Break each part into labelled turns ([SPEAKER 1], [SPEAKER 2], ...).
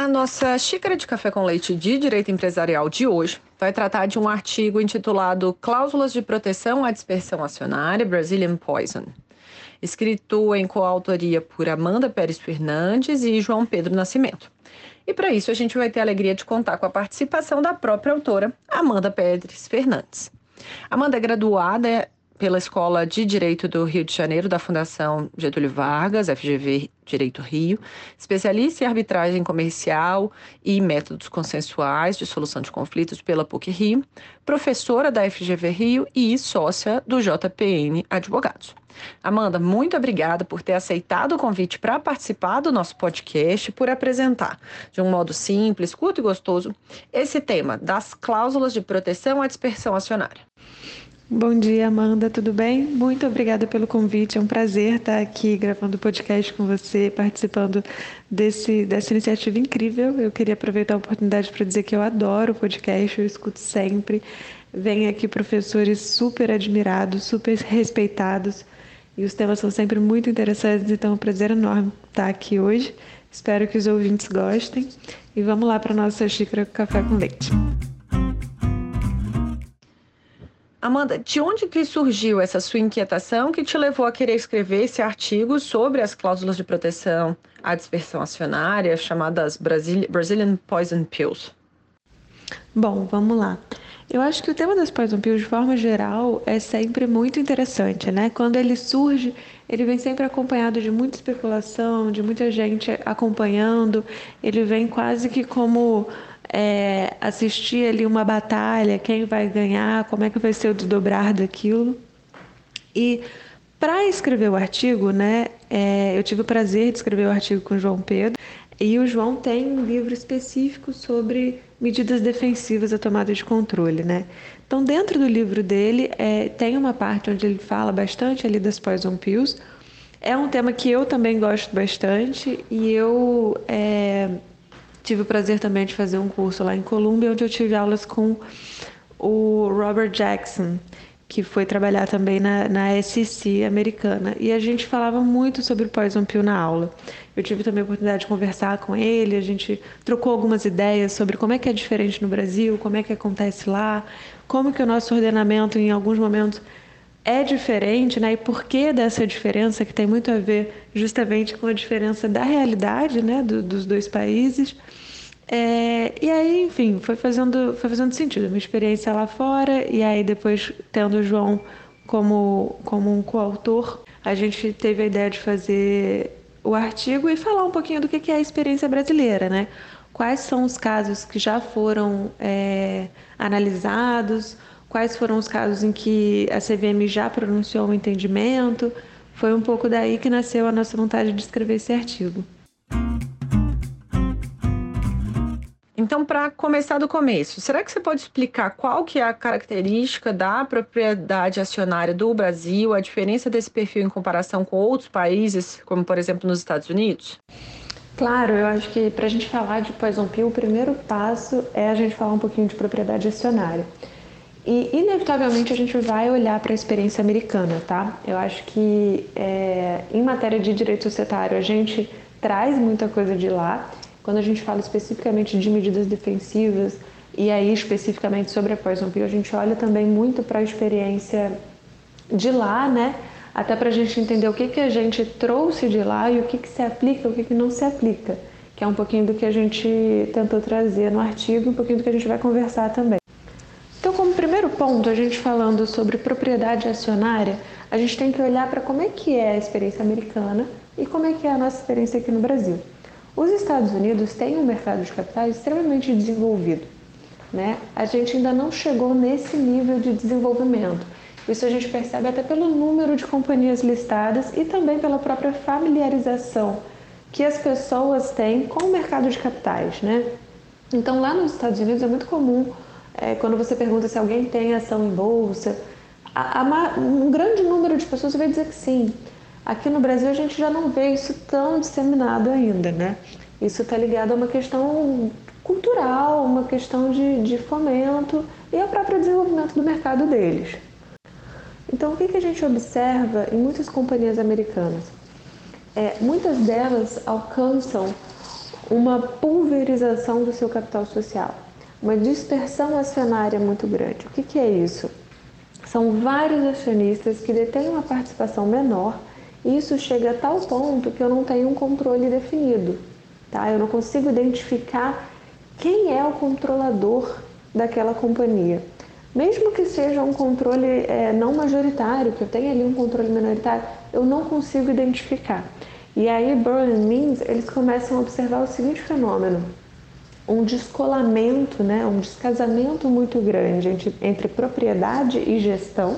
[SPEAKER 1] A nossa xícara de café com leite de direito empresarial de hoje vai tratar de um artigo intitulado Cláusulas de Proteção à Dispersão Acionária Brazilian Poison, escrito em coautoria por Amanda Pérez Fernandes e João Pedro Nascimento. E para isso a gente vai ter a alegria de contar com a participação da própria autora, Amanda Pérez Fernandes. Amanda é graduada pela Escola de Direito do Rio de Janeiro, da Fundação Getúlio Vargas, FGV Direito Rio, especialista em arbitragem comercial e métodos consensuais de solução de conflitos pela PUC Rio, professora da FGV Rio e sócia do JPN Advogados. Amanda, muito obrigada por ter aceitado o convite para participar do nosso podcast, por apresentar de um modo simples, curto e gostoso esse tema das cláusulas de proteção à dispersão acionária.
[SPEAKER 2] Bom dia, Amanda, tudo bem? Muito obrigada pelo convite. É um prazer estar aqui gravando o podcast com você, participando desse, dessa iniciativa incrível. Eu queria aproveitar a oportunidade para dizer que eu adoro o podcast, eu escuto sempre. Vem aqui professores super admirados, super respeitados, e os temas são sempre muito interessantes, então é um prazer enorme estar aqui hoje. Espero que os ouvintes gostem. E vamos lá para a nossa xícara de café com leite.
[SPEAKER 1] Amanda, de onde que surgiu essa sua inquietação que te levou a querer escrever esse artigo sobre as cláusulas de proteção à dispersão acionária, chamadas Brazilian Poison Pills?
[SPEAKER 2] Bom, vamos lá. Eu acho que o tema das poison pills, de forma geral, é sempre muito interessante, né? Quando ele surge, ele vem sempre acompanhado de muita especulação, de muita gente acompanhando. Ele vem quase que como é, assistir ali uma batalha, quem vai ganhar, como é que vai ser o desdobrar daquilo. E para escrever o artigo, né, é, eu tive o prazer de escrever o artigo com o João Pedro, e o João tem um livro específico sobre medidas defensivas à tomada de controle, né? Então, dentro do livro dele, é, tem uma parte onde ele fala bastante ali das poison pills. É um tema que eu também gosto bastante e eu é, tive o prazer também de fazer um curso lá em Colômbia, onde eu tive aulas com o Robert Jackson, que foi trabalhar também na, na SEC americana. E a gente falava muito sobre o Poison Pill na aula. Eu tive também a oportunidade de conversar com ele, a gente trocou algumas ideias sobre como é que é diferente no Brasil, como é que acontece lá, como que o nosso ordenamento em alguns momentos é diferente, né? E por que dessa diferença que tem muito a ver justamente com a diferença da realidade, né, do, dos dois países. É, e aí, enfim, foi fazendo, foi fazendo sentido. Uma experiência lá fora, e aí depois, tendo o João como, como um coautor, a gente teve a ideia de fazer o artigo e falar um pouquinho do que é a experiência brasileira, né? Quais são os casos que já foram é, analisados, quais foram os casos em que a CVM já pronunciou o um entendimento. Foi um pouco daí que nasceu a nossa vontade de escrever esse artigo.
[SPEAKER 1] Então, para começar do começo, será que você pode explicar qual que é a característica da propriedade acionária do Brasil, a diferença desse perfil em comparação com outros países, como por exemplo nos Estados Unidos?
[SPEAKER 2] Claro, eu acho que para a gente falar de Poison Pill, o primeiro passo é a gente falar um pouquinho de propriedade acionária. E, inevitavelmente, a gente vai olhar para a experiência americana, tá? Eu acho que é, em matéria de direito societário, a gente traz muita coisa de lá. Quando a gente fala especificamente de medidas defensivas, e aí especificamente sobre a Poison Pill, a gente olha também muito para a experiência de lá, né? Até para a gente entender o que, que a gente trouxe de lá e o que, que se aplica e o que, que não se aplica, que é um pouquinho do que a gente tentou trazer no artigo, um pouquinho do que a gente vai conversar também. Então, como primeiro ponto, a gente falando sobre propriedade acionária, a gente tem que olhar para como é que é a experiência americana e como é que é a nossa experiência aqui no Brasil. Os Estados Unidos têm um mercado de capitais extremamente desenvolvido. Né? A gente ainda não chegou nesse nível de desenvolvimento. Isso a gente percebe até pelo número de companhias listadas e também pela própria familiarização que as pessoas têm com o mercado de capitais. Né? Então, lá nos Estados Unidos é muito comum, é, quando você pergunta se alguém tem ação em bolsa, a, a, um grande número de pessoas vai dizer que sim. Aqui no Brasil a gente já não vê isso tão disseminado ainda, né? Isso está ligado a uma questão cultural, uma questão de, de fomento e ao próprio desenvolvimento do mercado deles. Então, o que, que a gente observa em muitas companhias americanas? É, muitas delas alcançam uma pulverização do seu capital social, uma dispersão acionária muito grande. O que, que é isso? São vários acionistas que detêm uma participação menor e isso chega a tal ponto que eu não tenho um controle definido. Tá? Eu não consigo identificar quem é o controlador daquela companhia. Mesmo que seja um controle é, não majoritário, que eu tenha ali um controle minoritário, eu não consigo identificar. E aí, Berlin Means, eles começam a observar o seguinte fenômeno: um descolamento, né, um descasamento muito grande entre, entre propriedade e gestão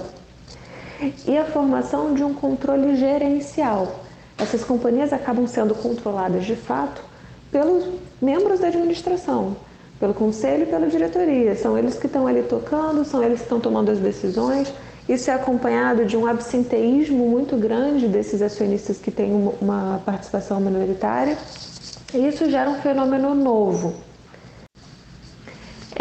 [SPEAKER 2] e a formação de um controle gerencial. Essas companhias acabam sendo controladas de fato pelos membros da administração, pelo conselho e pela diretoria. São eles que estão ali tocando, são eles que estão tomando as decisões. Isso é acompanhado de um absenteísmo muito grande desses acionistas que têm uma participação minoritária. E isso gera um fenômeno novo.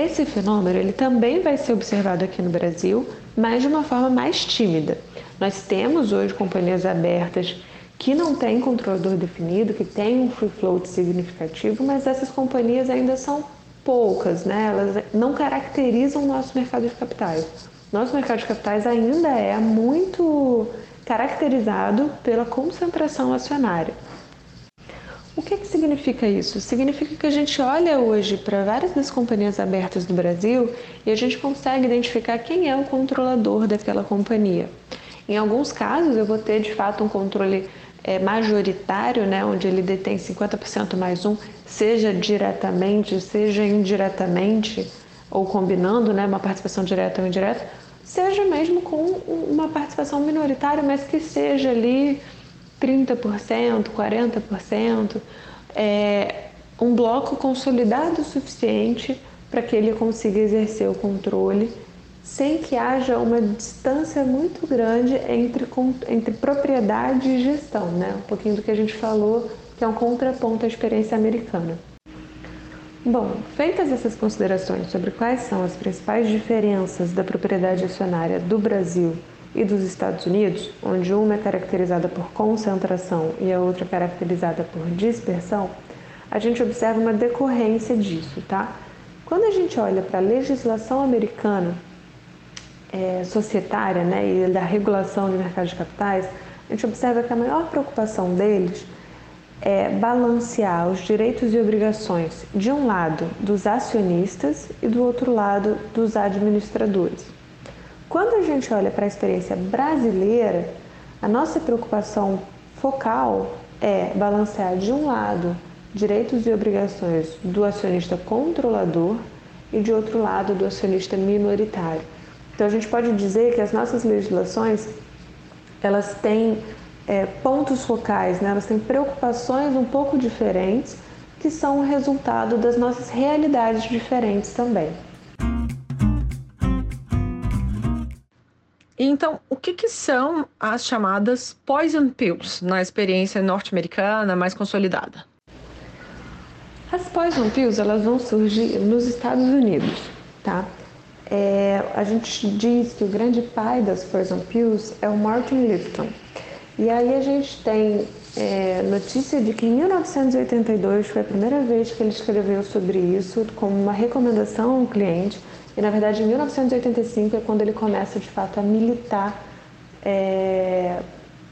[SPEAKER 2] Esse fenômeno ele também vai ser observado aqui no Brasil, mas de uma forma mais tímida. Nós temos hoje companhias abertas que não têm controlador definido, que têm um free float significativo, mas essas companhias ainda são poucas, né? Elas não caracterizam o nosso mercado de capitais. Nosso mercado de capitais ainda é muito caracterizado pela concentração acionária. O que, que significa isso? Significa que a gente olha hoje para várias das companhias abertas do Brasil e a gente consegue identificar quem é o controlador daquela companhia. Em alguns casos, eu vou ter de fato um controle é, majoritário, né, onde ele detém 50% mais um, seja diretamente, seja indiretamente, ou combinando né, uma participação direta ou indireta, seja mesmo com uma participação minoritária, mas que seja ali 30%, 40%, é, um bloco consolidado o suficiente para que ele consiga exercer o controle sem que haja uma distância muito grande entre, entre propriedade e gestão, né? Um pouquinho do que a gente falou, que é um contraponto à experiência americana. Bom, feitas essas considerações sobre quais são as principais diferenças da propriedade acionária do Brasil e dos Estados Unidos, onde uma é caracterizada por concentração e a outra é caracterizada por dispersão, a gente observa uma decorrência disso, tá? Quando a gente olha para a legislação americana, é, societária né, e da regulação de mercado de capitais, a gente observa que a maior preocupação deles é balancear os direitos e obrigações, de um lado, dos acionistas e do outro lado, dos administradores. Quando a gente olha para a experiência brasileira, a nossa preocupação focal é balancear, de um lado, direitos e obrigações do acionista controlador e, de outro lado, do acionista minoritário. Então a gente pode dizer que as nossas legislações elas têm é, pontos focais, né? elas têm preocupações um pouco diferentes que são o resultado das nossas realidades diferentes também.
[SPEAKER 1] Então, o que, que são as chamadas poison pills na experiência norte-americana mais consolidada?
[SPEAKER 2] As poison pills elas vão surgir nos Estados Unidos, tá? É, a gente diz que o grande pai das poison pills é o Martin Lipton. E aí a gente tem é, notícia de que em 1982 foi a primeira vez que ele escreveu sobre isso como uma recomendação ao cliente. E na verdade em 1985 é quando ele começa de fato a militar é,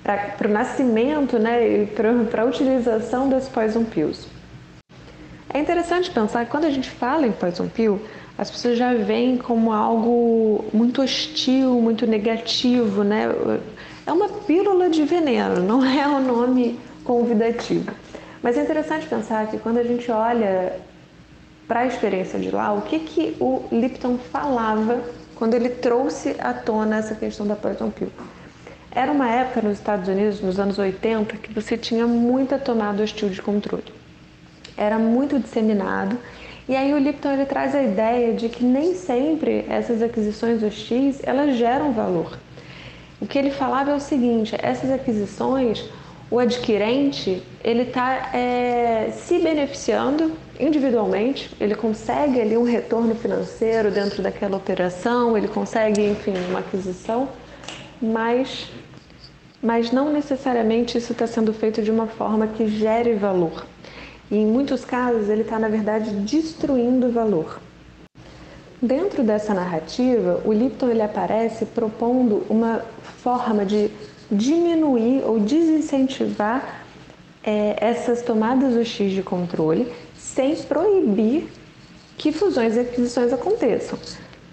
[SPEAKER 2] para o nascimento né, e para a utilização das poison pills. É interessante pensar que quando a gente fala em poison pill, as pessoas já veem como algo muito hostil, muito negativo, né? É uma pílula de veneno, não é um nome convidativo. Mas é interessante pensar que quando a gente olha para a experiência de lá, o que, que o Lipton falava quando ele trouxe à tona essa questão da poison pill? Era uma época nos Estados Unidos, nos anos 80, que você tinha muita tomada hostil de controle. Era muito disseminado e aí o Lipton ele traz a ideia de que nem sempre essas aquisições hostis elas geram valor. O que ele falava é o seguinte: essas aquisições, o adquirente ele está é, se beneficiando individualmente, ele consegue ali um retorno financeiro dentro daquela operação, ele consegue, enfim, uma aquisição, mas, mas não necessariamente isso está sendo feito de uma forma que gere valor. E em muitos casos ele está, na verdade, destruindo valor. Dentro dessa narrativa, o Lipton ele aparece propondo uma forma de diminuir ou desincentivar é, essas tomadas hostis de controle sem proibir que fusões e aquisições aconteçam.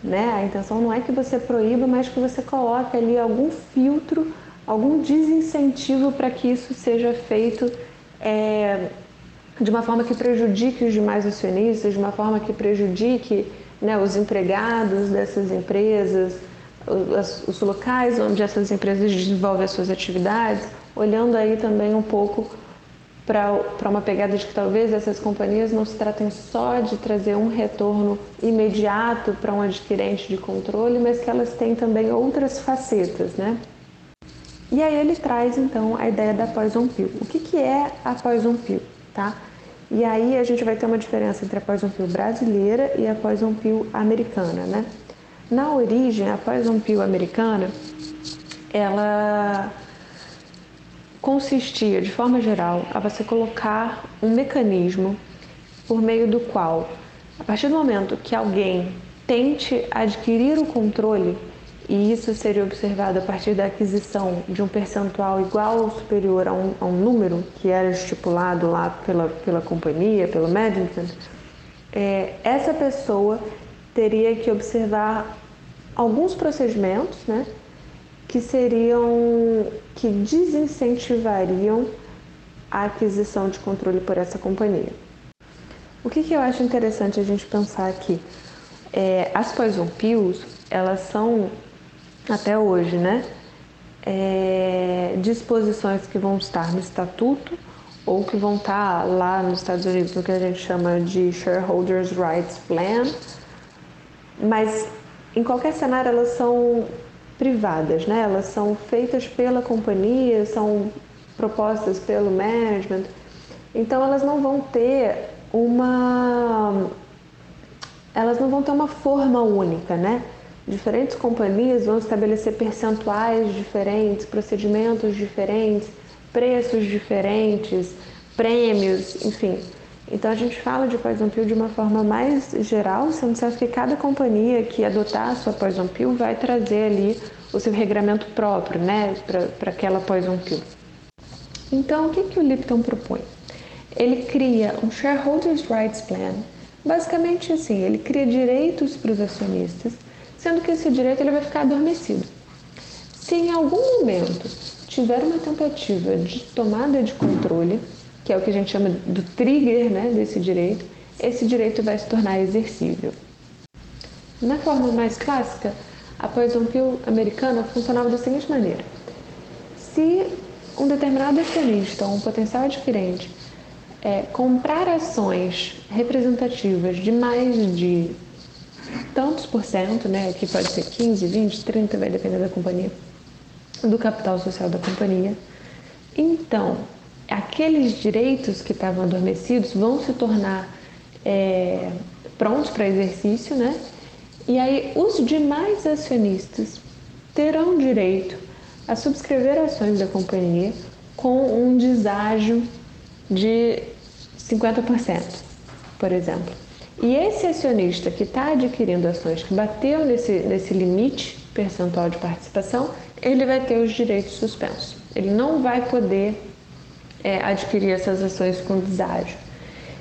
[SPEAKER 2] Né? A intenção não é que você proíba, mas que você coloque ali algum filtro, algum desincentivo para que isso seja feito é, de uma forma que prejudique os demais acionistas, de uma forma que prejudique né, os empregados dessas empresas, os, os locais onde essas empresas desenvolvem as suas atividades, olhando aí também um pouco para uma pegada de que talvez essas companhias não se tratem só de trazer um retorno imediato para um adquirente de controle, mas que elas têm também outras facetas, né? E aí ele traz então a ideia da poison pill. O que, que é a poison pill? tá? E aí a gente vai ter uma diferença entre a poison pill brasileira e a poison pill americana, né? Na origem, a poison pill americana, ela consistia, de forma geral, a você colocar um mecanismo por meio do qual, a partir do momento que alguém tente adquirir o controle e isso seria observado a partir da aquisição de um percentual igual ou superior a um, a um número que era estipulado lá pela, pela companhia, pelo management, é, essa pessoa teria que observar alguns procedimentos né, que seriam, que desincentivariam a aquisição de controle por essa companhia. O que, que eu acho interessante a gente pensar aqui? É, as poison pills, elas são até hoje, né? É, disposições que vão estar no estatuto ou que vão estar lá nos Estados Unidos no que a gente chama de Shareholders Rights Plan, mas em qualquer cenário elas são privadas, né? Elas são feitas pela companhia, são propostas pelo management, então elas não vão ter uma elas não vão ter uma forma única, né? Diferentes companhias vão estabelecer percentuais diferentes, procedimentos diferentes, preços diferentes, prêmios, enfim. Então a gente fala de poison pill de uma forma mais geral, sendo certo que cada companhia que adotar a sua poison pill vai trazer ali o seu regramento próprio, né, para aquela poison pill. Então o que, que o Lipton propõe? Ele cria um Shareholders Rights Plan. Basicamente assim, ele cria direitos para os acionistas sendo que esse direito ele vai ficar adormecido. Se em algum momento tiver uma tentativa de tomada de controle, que é o que a gente chama do trigger né, desse direito, esse direito vai se tornar exercível. Na forma mais clássica, a poison pill americana funcionava da seguinte maneira: se um determinado acionista ou um potencial adquirente é, comprar ações representativas de mais de tantos por cento, né, que pode ser 15, 20, 30, vai depender da companhia, do capital social da companhia. Então, aqueles direitos que estavam adormecidos vão se tornar é, prontos para exercício, né? E aí os demais acionistas terão direito a subscrever ações da companhia com um deságio de 50%, por exemplo. E esse acionista que está adquirindo ações que bateu nesse, nesse limite percentual de participação, ele vai ter os direitos suspensos. Ele não vai poder é, adquirir essas ações com deságio.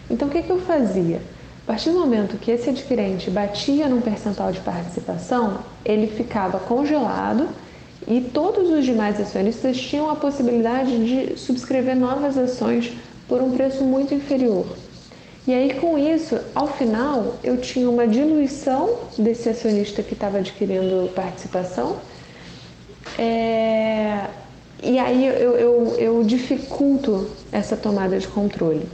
[SPEAKER 2] Então, o que, que eu fazia? A partir do momento que esse adquirente batia num percentual de participação, ele ficava congelado e todos os demais acionistas tinham a possibilidade de subscrever novas ações por um preço muito inferior. E aí, com isso, ao final, eu tinha uma diluição desse acionista que estava adquirindo participação. É... E aí eu, eu, eu dificulto essa tomada de controle.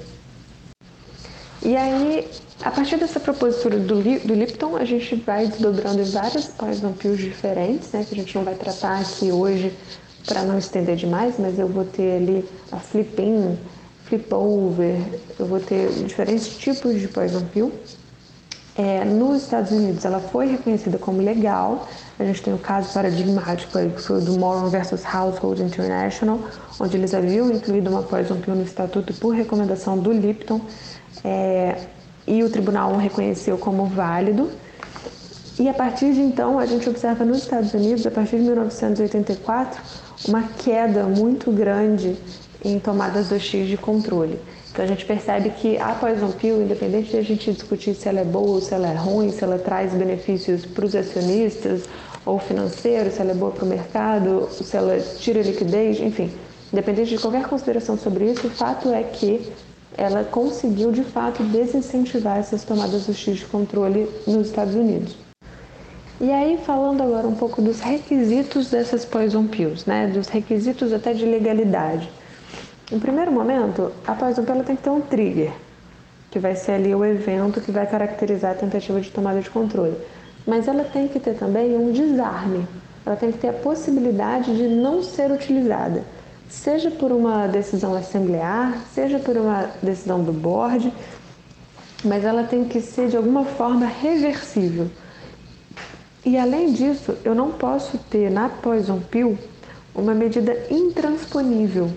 [SPEAKER 2] E aí, a partir dessa propositura do, do Lipton, a gente vai desdobrando em várias poison pills diferentes, né, que a gente não vai tratar aqui hoje para não estender demais, mas eu vou ter ali a flip-in, flip-over, eu vou ter diferentes tipos de poison pill. É, nos Estados Unidos, ela foi reconhecida como legal. A gente tem o um caso paradigmático aí, que foi do Moron versus Household International, onde eles haviam incluído uma poison pill no estatuto por recomendação do Lipton é, e o tribunal o reconheceu como válido. E a partir de então, a gente observa nos Estados Unidos, a partir de 1984, uma queda muito grande em tomadas 2x de controle. Então a gente percebe que a poison pill, independente de a gente discutir se ela é boa se ela é ruim, se ela traz benefícios para os acionistas ou financeiros, se ela é boa para o mercado, se ela tira liquidez, enfim, independente de qualquer consideração sobre isso, o fato é que ela conseguiu de fato desincentivar essas tomadas hostis de controle nos Estados Unidos. E aí, falando agora um pouco dos requisitos dessas poison pills, né, dos requisitos até de legalidade. No primeiro momento, a pill tem que ter um trigger, que vai ser ali o evento que vai caracterizar a tentativa de tomada de controle. Mas ela tem que ter também um desarme, ela tem que ter a possibilidade de não ser utilizada seja por uma decisão assemblear, seja por uma decisão do board, mas ela tem que ser de alguma forma reversível. E além disso, eu não posso ter na Poison Pill uma medida intransponível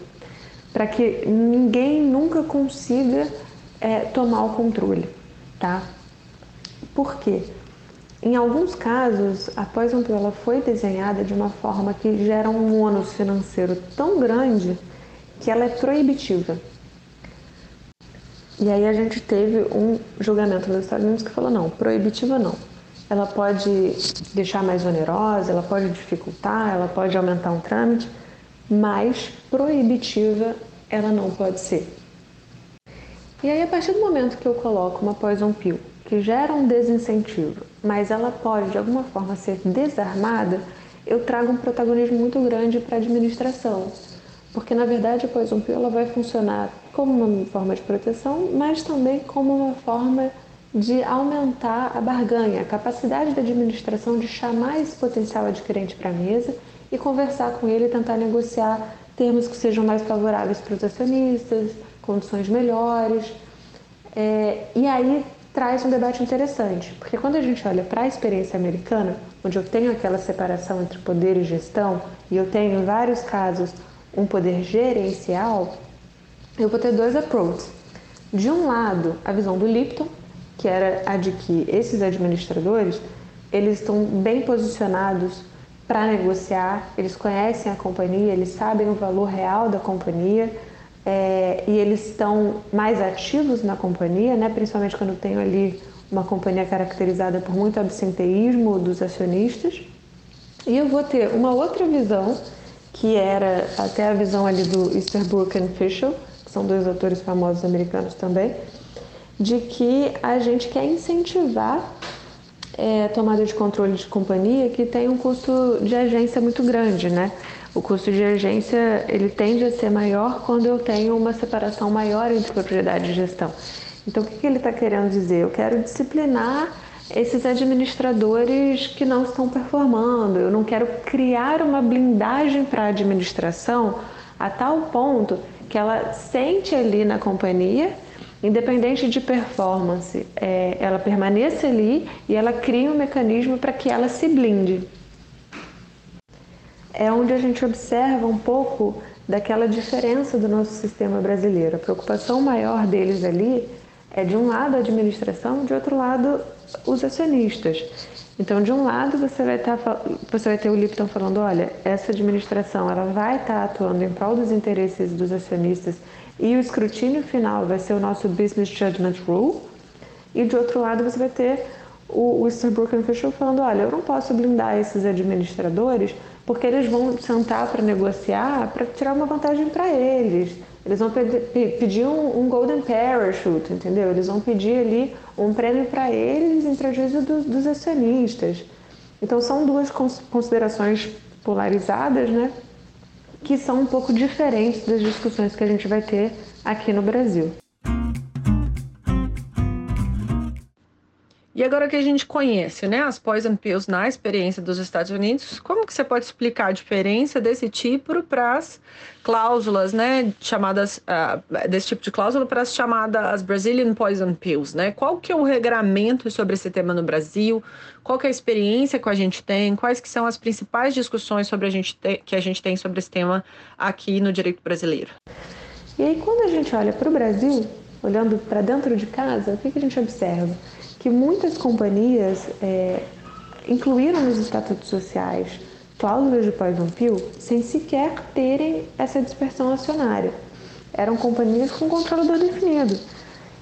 [SPEAKER 2] para que ninguém nunca consiga é, tomar o controle, tá? Por quê? Em alguns casos, a Poison Pill foi desenhada de uma forma que gera um ônus financeiro tão grande que ela é proibitiva. E aí a gente teve um julgamento nos Estados Unidos que falou não, proibitiva não. Ela pode deixar mais onerosa, ela pode dificultar, ela pode aumentar um trâmite, mas proibitiva ela não pode ser. E aí a partir do momento que eu coloco uma poison pill que gera um desincentivo, mas ela pode de alguma forma ser desarmada, eu trago um protagonismo muito grande para a administração. Porque na verdade a Poison Pill ela vai funcionar como uma forma de proteção, mas também como uma forma de aumentar a barganha, a capacidade da administração de chamar esse potencial adquirente para a mesa e conversar com ele e tentar negociar termos que sejam mais favoráveis para os acionistas, condições melhores. É, e aí traz um debate interessante, porque quando a gente olha para a experiência americana, onde eu tenho aquela separação entre poder e gestão, e eu tenho em vários casos um poder gerencial, eu vou ter dois approaches. De um lado, a visão do Lipton, que era a de que esses administradores eles estão bem posicionados para negociar, eles conhecem a companhia, eles sabem o valor real da companhia, é, e eles estão mais ativos na companhia, né? principalmente quando tenho ali uma companhia caracterizada por muito absenteísmo dos acionistas. E eu vou ter uma outra visão, que era até a visão ali do Easterbrook e Fischel, que são dois autores famosos americanos também, de que a gente quer incentivar é, tomada de controle de companhia que tem um custo de agência muito grande, né? o custo de agência ele tende a ser maior quando eu tenho uma separação maior entre propriedade e gestão. Então, o que, que ele está querendo dizer? Eu quero disciplinar esses administradores que não estão performando. Eu não quero criar uma blindagem para a administração a tal ponto que ela sente ali na companhia independente de performance, é, ela permaneça ali e ela cria um mecanismo para que ela se blinde. É onde a gente observa um pouco daquela diferença do nosso sistema brasileiro. A preocupação maior deles ali é de um lado a administração, de outro lado os acionistas. Então, de um lado você vai estar tá você vai ter o Lipton falando, olha, essa administração ela vai estar tá atuando em prol dos interesses dos acionistas e o escrutínio final vai ser o nosso Business Judgment Rule. E de outro lado você vai ter o, o Easterbrook Fisher falando, olha, eu não posso blindar esses administradores porque eles vão sentar para negociar para tirar uma vantagem para eles. Eles vão pedir um, um, golden parachute, entendeu? Eles vão pedir ali um prêmio para eles em prejuízo do, dos acionistas. Então são duas considerações polarizadas, né? Que são um pouco diferentes das discussões que a gente vai ter aqui no Brasil.
[SPEAKER 1] E agora que a gente conhece, né, as poison pills na experiência dos Estados Unidos, como que você pode explicar a diferença desse tipo para as cláusulas, né, chamadas uh, desse tipo de cláusula para as chamadas Brazilian poison pills, né? Qual que é o regramento sobre esse tema no Brasil? Qual que é a experiência que a gente tem? Quais que são as principais discussões sobre a gente te, que a gente tem sobre esse tema aqui no direito brasileiro?
[SPEAKER 2] E aí quando a gente olha para o Brasil, olhando para dentro de casa, o que, que a gente observa? Que muitas companhias é, incluíram nos estatutos sociais cláusulas de poison pill sem sequer terem essa dispersão acionária. Eram companhias com controlador definido.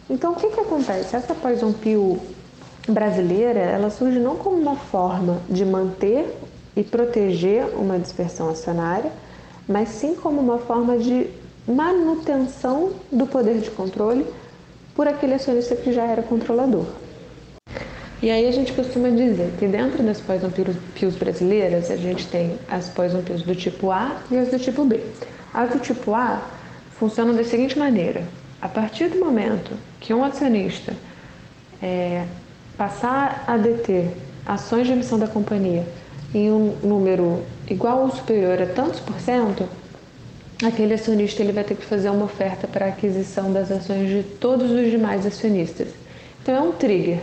[SPEAKER 2] Então, o que, que acontece? Essa poison pill brasileira, ela surge não como uma forma de manter e proteger uma dispersão acionária, mas sim como uma forma de manutenção do poder de controle por aquele acionista que já era controlador. E aí a gente costuma dizer que dentro das poison pills brasileiras, a gente tem as poison pills do tipo A e as do tipo B. As do tipo A funcionam da seguinte maneira: a partir do momento que um acionista é, passar a deter ações de emissão da companhia em um número igual ou superior a tantos por cento, aquele acionista ele vai ter que fazer uma oferta para aquisição das ações de todos os demais acionistas. Então é um trigger.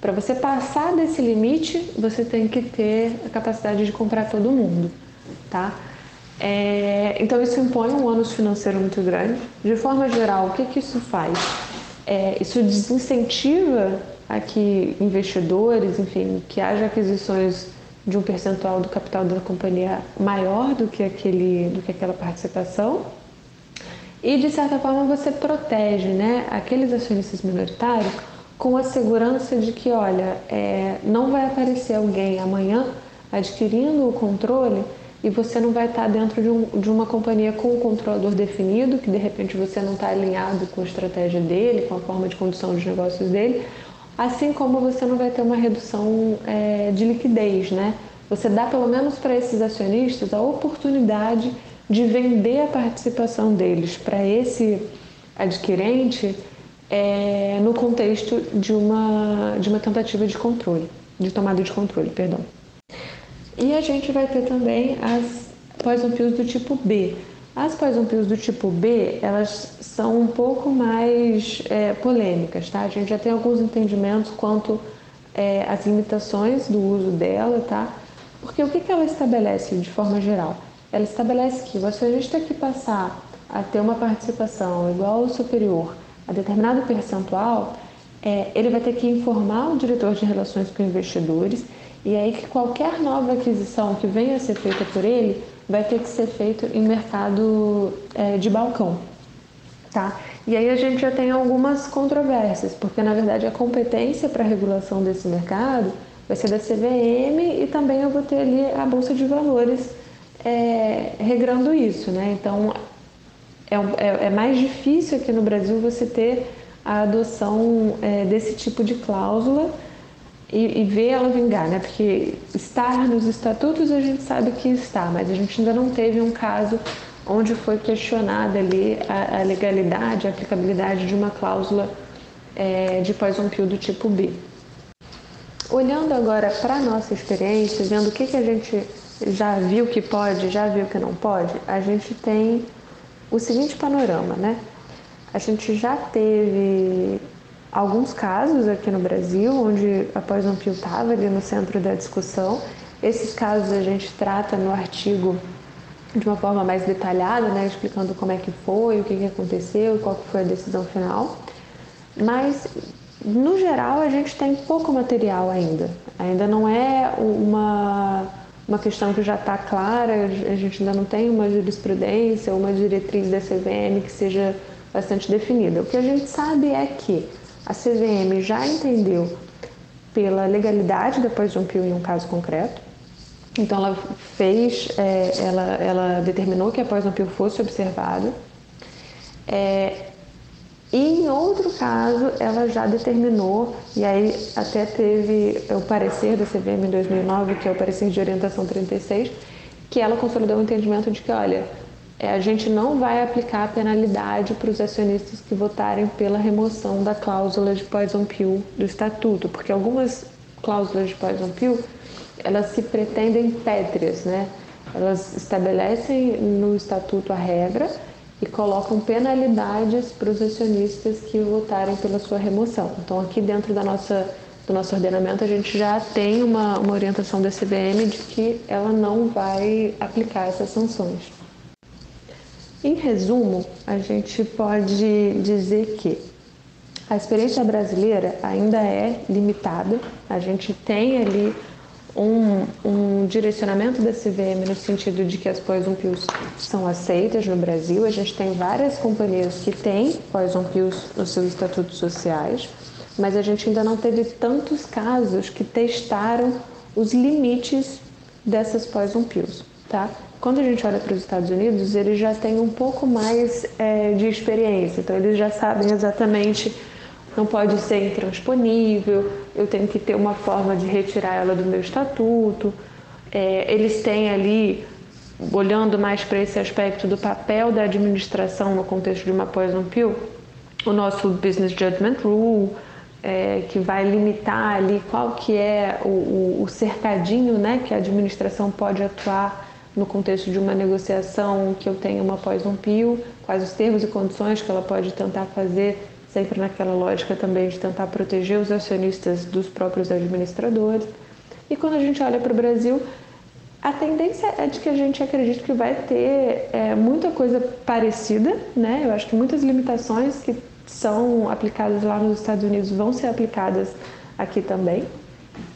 [SPEAKER 2] Para você passar desse limite, você tem que ter a capacidade de comprar todo mundo, tá? É, então isso impõe um ônus financeiro muito grande. De forma geral, o que, que isso faz? É, isso desincentiva a que investidores, enfim, que haja aquisições de um percentual do capital da companhia maior do que, aquele, do que aquela participação. E de certa forma você protege né, aqueles acionistas minoritários com a segurança de que, olha, é, não vai aparecer alguém amanhã adquirindo o controle e você não vai estar dentro de, um, de uma companhia com um controlador definido, que de repente você não está alinhado com a estratégia dele, com a forma de condução dos negócios dele, assim como você não vai ter uma redução é, de liquidez, né? Você dá pelo menos para esses acionistas a oportunidade de vender a participação deles para esse adquirente é, no contexto de uma, de uma tentativa de controle, de tomada de controle, perdão. E a gente vai ter também as poison pills do tipo B. As poison pills do tipo B, elas são um pouco mais é, polêmicas, tá? A gente já tem alguns entendimentos quanto é, às limitações do uso dela, tá? Porque o que, que ela estabelece de forma geral? Ela estabelece que você a gente tem que passar a ter uma participação igual ou superior a determinado percentual, é, ele vai ter que informar o diretor de relações com investidores e aí que qualquer nova aquisição que venha a ser feita por ele vai ter que ser feito em mercado é, de balcão, tá? E aí a gente já tem algumas controvérsias, porque na verdade a competência para a regulação desse mercado vai ser da CVM e também eu vou ter ali a Bolsa de Valores é, regrando isso, né? Então é, é, é mais difícil aqui no Brasil você ter a adoção é, desse tipo de cláusula e, e, ver ela vingar, né? Porque estar nos estatutos a gente sabe que está, mas a gente ainda não teve um caso onde foi questionada ali a, a legalidade, a aplicabilidade de uma cláusula é, de poison pill do tipo B. Olhando agora para a nossa experiência, vendo o que, que a gente já viu que pode, já viu que não pode, a gente tem o seguinte panorama, né? A gente já teve alguns casos aqui no Brasil onde a Poison Pill estava ali no centro da discussão. Esses casos a gente trata no artigo de uma forma mais detalhada, né, explicando como é que foi, o que, que aconteceu, qual que foi a decisão final. Mas, no geral, a gente tem pouco material ainda. Ainda não é uma, uma questão que já está clara, a gente ainda não tem uma jurisprudência ou uma diretriz da CVM que seja bastante definida. O que a gente sabe é que a CVM já entendeu pela legalidade da Pill em um caso concreto, então ela fez, é, ela, ela determinou que a Pill fosse observada. É, e em outro caso, ela já determinou, e aí até teve o parecer da CVM em 2009, que é o parecer de orientação 36, que ela consolidou o entendimento de que, olha, é, a gente não vai aplicar a penalidade para os acionistas que votarem pela remoção da cláusula de poison pill do estatuto, porque algumas cláusulas de poison pill elas se pretendem pétreas, né? Elas estabelecem no estatuto a regra e colocam penalidades para os acionistas que votarem pela sua remoção. Então, aqui dentro da nossa, do nosso ordenamento, a gente já tem uma, uma orientação da CBM de que ela não vai aplicar essas sanções. Em resumo, a gente pode dizer que a experiência brasileira ainda é limitada, a gente tem ali um, um, direcionamento da CVM no sentido de que as poison pills são aceitas no Brasil. A gente tem várias companhias que têm poison pills nos seus estatutos sociais, mas a gente ainda não teve tantos casos que testaram os limites dessas poison pills, tá? Quando a gente olha para os Estados Unidos, eles já têm um pouco mais é, de experiência, então eles já sabem exatamente não pode ser intransponível, eu tenho que ter uma forma de retirar ela do meu estatuto. É, eles têm ali, olhando mais para esse aspecto do papel da administração no contexto de uma poison pill, o nosso Business Judgment Rule, é, que vai limitar ali qual que é o, o, o cercadinho né, que a administração pode atuar no contexto de uma negociação que eu tenha uma poison pill, quais os termos e condições que ela pode tentar fazer, sempre naquela lógica também de tentar proteger os acionistas dos próprios administradores. E quando a gente olha para o Brasil, a tendência é de que a gente acredita que vai ter é, muita coisa parecida, né? Eu acho que muitas limitações que são aplicadas lá nos Estados Unidos vão ser aplicadas aqui também,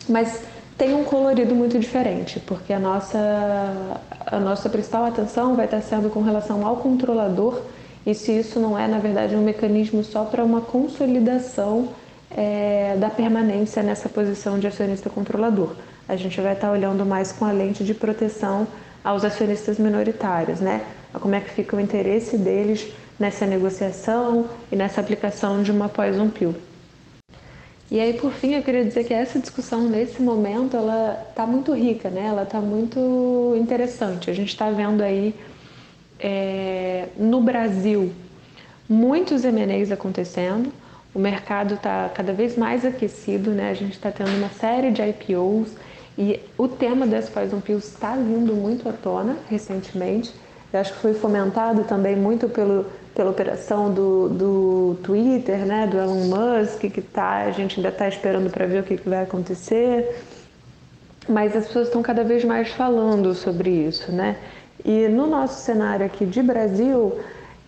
[SPEAKER 2] mas tem um colorido muito diferente, porque a nossa, a nossa principal atenção vai estar sendo com relação ao controlador e se isso não é, na verdade, um mecanismo só para uma consolidação é, da permanência nessa posição de acionista controlador. A gente vai estar olhando mais com a lente de proteção aos acionistas minoritários, né? Como é que fica o interesse deles nessa negociação e nessa aplicação de uma poison pill. E aí, por fim, eu queria dizer que essa discussão nesse momento ela está muito rica, né? Ela está muito interessante. A gente está vendo aí é, no Brasil muitos M&As acontecendo. O mercado está cada vez mais aquecido, né? A gente está tendo uma série de IPOs e o tema das Poison Pills está vindo muito à tona recentemente. Eu acho que foi fomentado também muito pelo pela operação do, do Twitter, né, do Elon Musk, que tá, a gente ainda está esperando para ver o que, que vai acontecer. Mas as pessoas estão cada vez mais falando sobre isso, né? E no nosso cenário aqui de Brasil,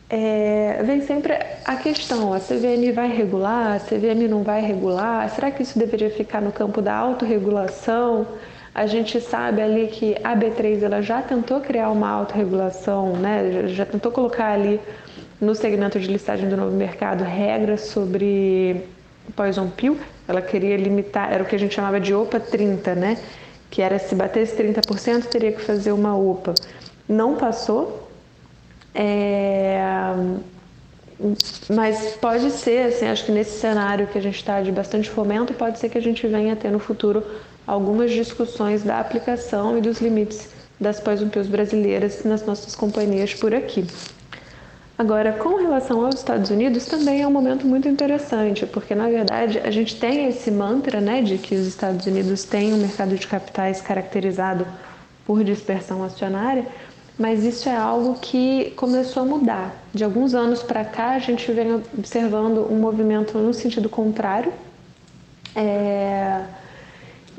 [SPEAKER 2] é, vem sempre a questão: a CVM vai regular, a CVM não vai regular? Será que isso deveria ficar no campo da autorregulação? A gente sabe ali que a B3 ela já tentou criar uma autorregulação, né? já, já tentou colocar ali no segmento de listagem do novo mercado regras sobre poison pill. Ela queria limitar, era o que a gente chamava de OPA 30, né? Que era se batesse 30%, teria que fazer uma OPA. Não passou. É... Mas pode ser, assim, acho que nesse cenário que a gente está de bastante fomento, pode ser que a gente venha a ter no futuro algumas discussões da aplicação e dos limites das pills brasileiras nas nossas companhias por aqui. Agora, com relação aos Estados Unidos, também é um momento muito interessante, porque na verdade a gente tem esse mantra né, de que os Estados Unidos têm um mercado de capitais caracterizado por dispersão acionária, mas isso é algo que começou a mudar. De alguns anos para cá, a gente vem observando um movimento no sentido contrário. É...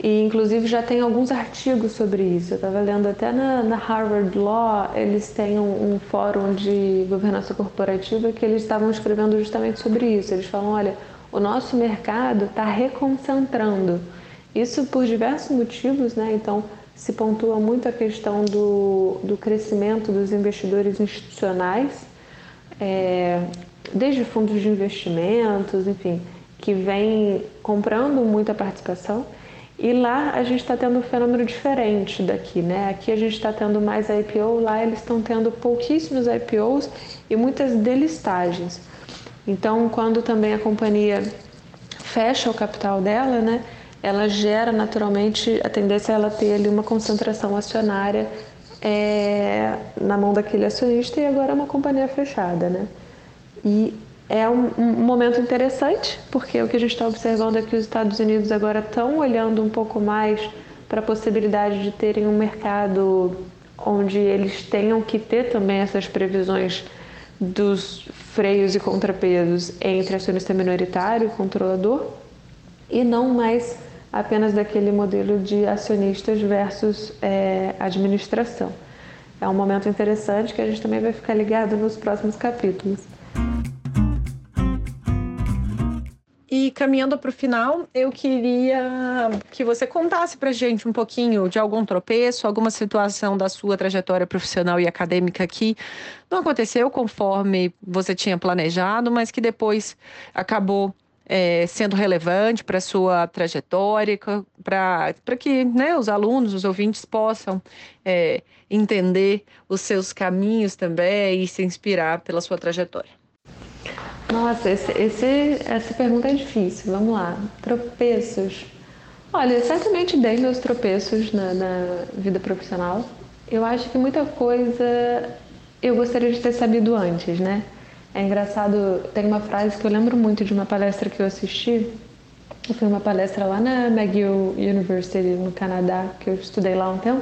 [SPEAKER 2] E, inclusive, já tem alguns artigos sobre isso. Eu estava lendo até na, na, Harvard Law, eles têm um, um, fórum de governança corporativa que eles estavam escrevendo justamente sobre isso. Eles falam: olha, o nosso mercado está reconcentrando. Isso por diversos motivos, né? Então, se pontua muito a questão do, do crescimento dos investidores institucionais, é, desde fundos de investimentos, enfim, que vem comprando muita participação. E lá a gente está tendo um fenômeno diferente daqui, né? Aqui a gente está tendo mais IPO, lá eles estão tendo pouquíssimos IPOs e muitas delistagens. Então, quando também a companhia fecha o capital dela, né? Ela gera naturalmente a tendência é ela ter ali uma concentração acionária é, na mão daquele acionista e agora é uma companhia fechada, né? E é um, um momento interessante porque o que a gente está observando é que os Estados Unidos agora estão olhando um pouco mais para a possibilidade de terem um mercado onde eles tenham que ter também essas previsões dos freios e contrapesos entre acionista minoritário e controlador e não mais apenas daquele modelo de acionistas versus é, administração. É um momento interessante que a gente também vai ficar ligado nos próximos capítulos.
[SPEAKER 1] E caminhando para o final, eu queria que você contasse para gente um pouquinho de algum tropeço, alguma situação da sua trajetória profissional e acadêmica que não aconteceu conforme você tinha planejado, mas que depois acabou é, sendo relevante para a sua trajetória, para que né, os alunos, os ouvintes possam é, entender os seus caminhos também e se inspirar pela sua trajetória?
[SPEAKER 2] Nossa, esse, esse, essa pergunta é difícil. Vamos lá. Tropeços. Olha, certamente dei meus tropeços na, na vida profissional. Eu acho que muita coisa eu gostaria de ter sabido antes, né? É engraçado, tem uma frase que eu lembro muito de uma palestra que eu assisti. Foi uma palestra lá na McGill University, no Canadá, que eu estudei lá um tempo.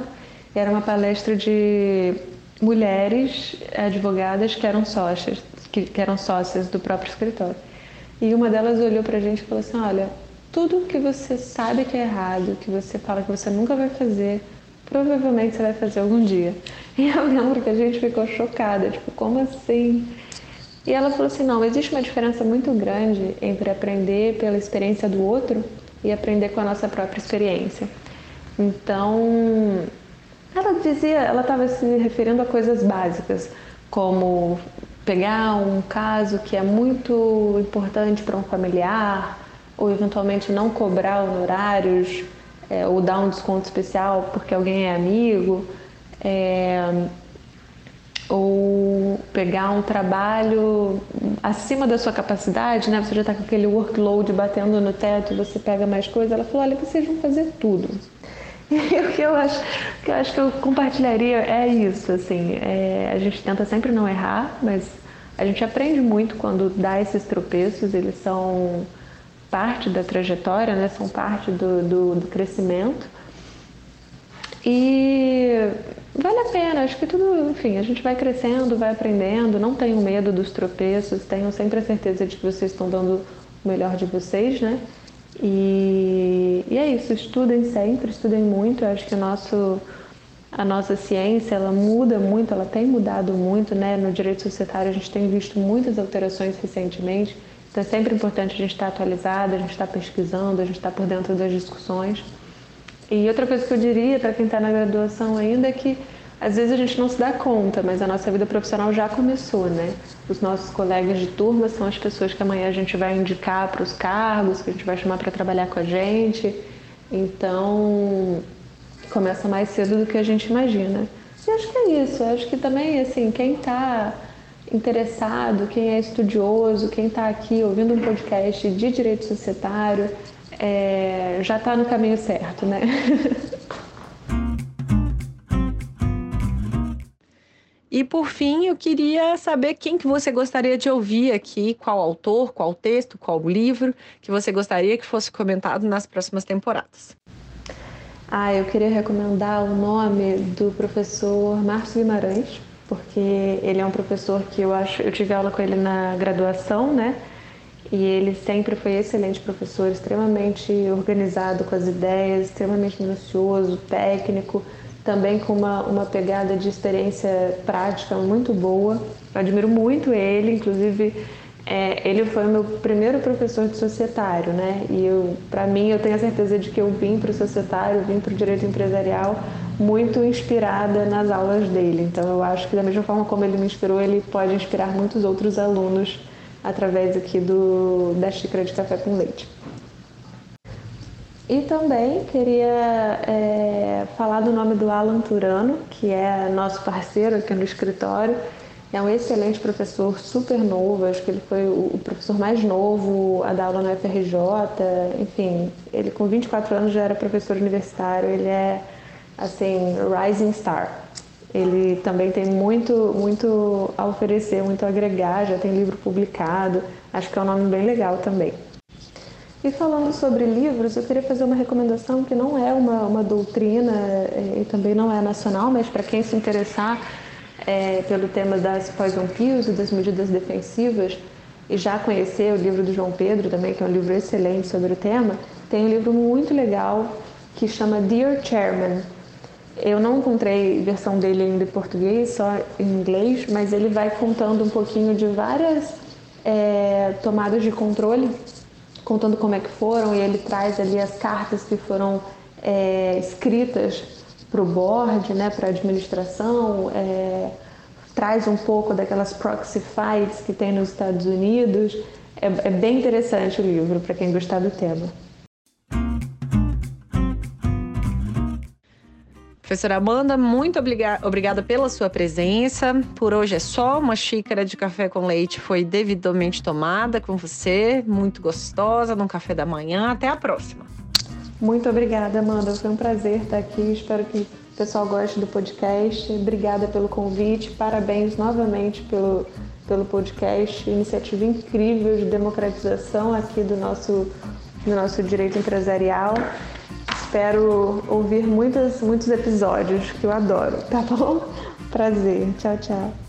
[SPEAKER 2] E era uma palestra de mulheres advogadas que eram sócias, que, que eram sócias do próprio escritório. E uma delas olhou pra gente e falou assim: Olha, tudo que você sabe que é errado, que você fala que você nunca vai fazer, provavelmente você vai fazer algum dia. E eu lembro que a gente ficou chocada, tipo, como assim? E ela falou assim: não, existe uma diferença muito grande entre aprender pela experiência do outro e aprender com a nossa própria experiência. Então, ela dizia, ela estava se referindo a coisas básicas, como pegar um caso que é muito importante para um familiar, ou eventualmente não cobrar honorários, é, ou dar um desconto especial porque alguém é amigo. É, ou pegar um trabalho acima da sua capacidade, né? Você já está com aquele workload batendo no teto você pega mais coisas. Ela falou: olha, vocês vão fazer tudo. E o que eu acho que eu, acho que eu compartilharia é isso, assim, é, a gente tenta sempre não errar, mas a gente aprende muito quando dá esses tropeços, eles são parte da trajetória, né? São parte do, do, do crescimento. E vale a pena, acho que tudo, enfim, a gente vai crescendo, vai aprendendo, não tenham medo dos tropeços, tenham sempre a certeza de que vocês estão dando o melhor de vocês, né? E, e é isso, estudem sempre, estudem muito, eu acho que o nosso, a nossa ciência, ela muda muito, ela tem mudado muito, né? No direito societário a gente tem visto muitas alterações recentemente, então é sempre importante a gente estar atualizado, a gente estar pesquisando, a gente estar por dentro das discussões. E outra coisa que eu diria para quem está na graduação ainda é que às vezes a gente não se dá conta, mas a nossa vida profissional já começou, né? Os nossos colegas de turma são as pessoas que amanhã a gente vai indicar para os cargos, que a gente vai chamar para trabalhar com a gente. Então, começa mais cedo do que a gente imagina. E acho que é isso. Acho que também, assim, quem está interessado, quem é estudioso, quem está aqui ouvindo um podcast de direito societário, é, já está no caminho certo, né?
[SPEAKER 1] E por fim, eu queria saber quem que você gostaria de ouvir aqui, qual autor, qual texto, qual livro que você gostaria que fosse comentado nas próximas temporadas.
[SPEAKER 2] Ah, eu queria recomendar o nome do professor Márcio Guimarães, porque ele é um professor que eu acho, eu tive aula com ele na graduação, né? E ele sempre foi excelente professor, extremamente organizado com as ideias, extremamente minucioso, técnico, também com uma, uma pegada de experiência prática muito boa. Eu admiro muito ele, inclusive é, ele foi o meu primeiro professor de societário, né? E para mim, eu tenho a certeza de que eu vim para o societário, vim para o direito empresarial muito inspirada nas aulas dele. Então, eu acho que da mesma forma como ele me inspirou, ele pode inspirar muitos outros alunos através aqui do, da xícara de café com leite. E também queria é, falar do nome do Alan Turano, que é nosso parceiro aqui no escritório. É um excelente professor, super novo, acho que ele foi o professor mais novo a dar aula no FRJ. Enfim, ele com 24 anos já era professor universitário, ele é, assim, rising star. Ele também tem muito, muito a oferecer, muito a agregar, já tem livro publicado, acho que é um nome bem legal também. E falando sobre livros, eu queria fazer uma recomendação que não é uma, uma doutrina eh, e também não é nacional, mas para quem se interessar é, pelo tema das poison pills e das medidas defensivas e já conhecer o livro do João Pedro também, que é um livro excelente sobre o tema, tem um livro muito legal que chama Dear Chairman, eu não encontrei versão dele ainda em português, só em inglês, mas ele vai contando um pouquinho de várias é, tomadas de controle, contando como é que foram, e ele traz ali as cartas que foram é, escritas para o board, né, para a administração, é, traz um pouco daquelas proxy fights que tem nos Estados Unidos. É, é bem interessante o livro para quem gostar do tema.
[SPEAKER 1] Professora Amanda, muito obrigada pela sua presença. Por hoje é só. Uma xícara de café com leite foi devidamente tomada com você, muito gostosa, num café da manhã. Até a próxima.
[SPEAKER 2] Muito obrigada, Amanda. Foi um prazer estar aqui. Espero que o pessoal goste do podcast. Obrigada pelo convite. Parabéns novamente pelo, pelo podcast. Iniciativa incrível de democratização aqui do nosso, do nosso direito empresarial espero ouvir muitos, muitos episódios que eu adoro, tá bom? Prazer. Tchau, tchau.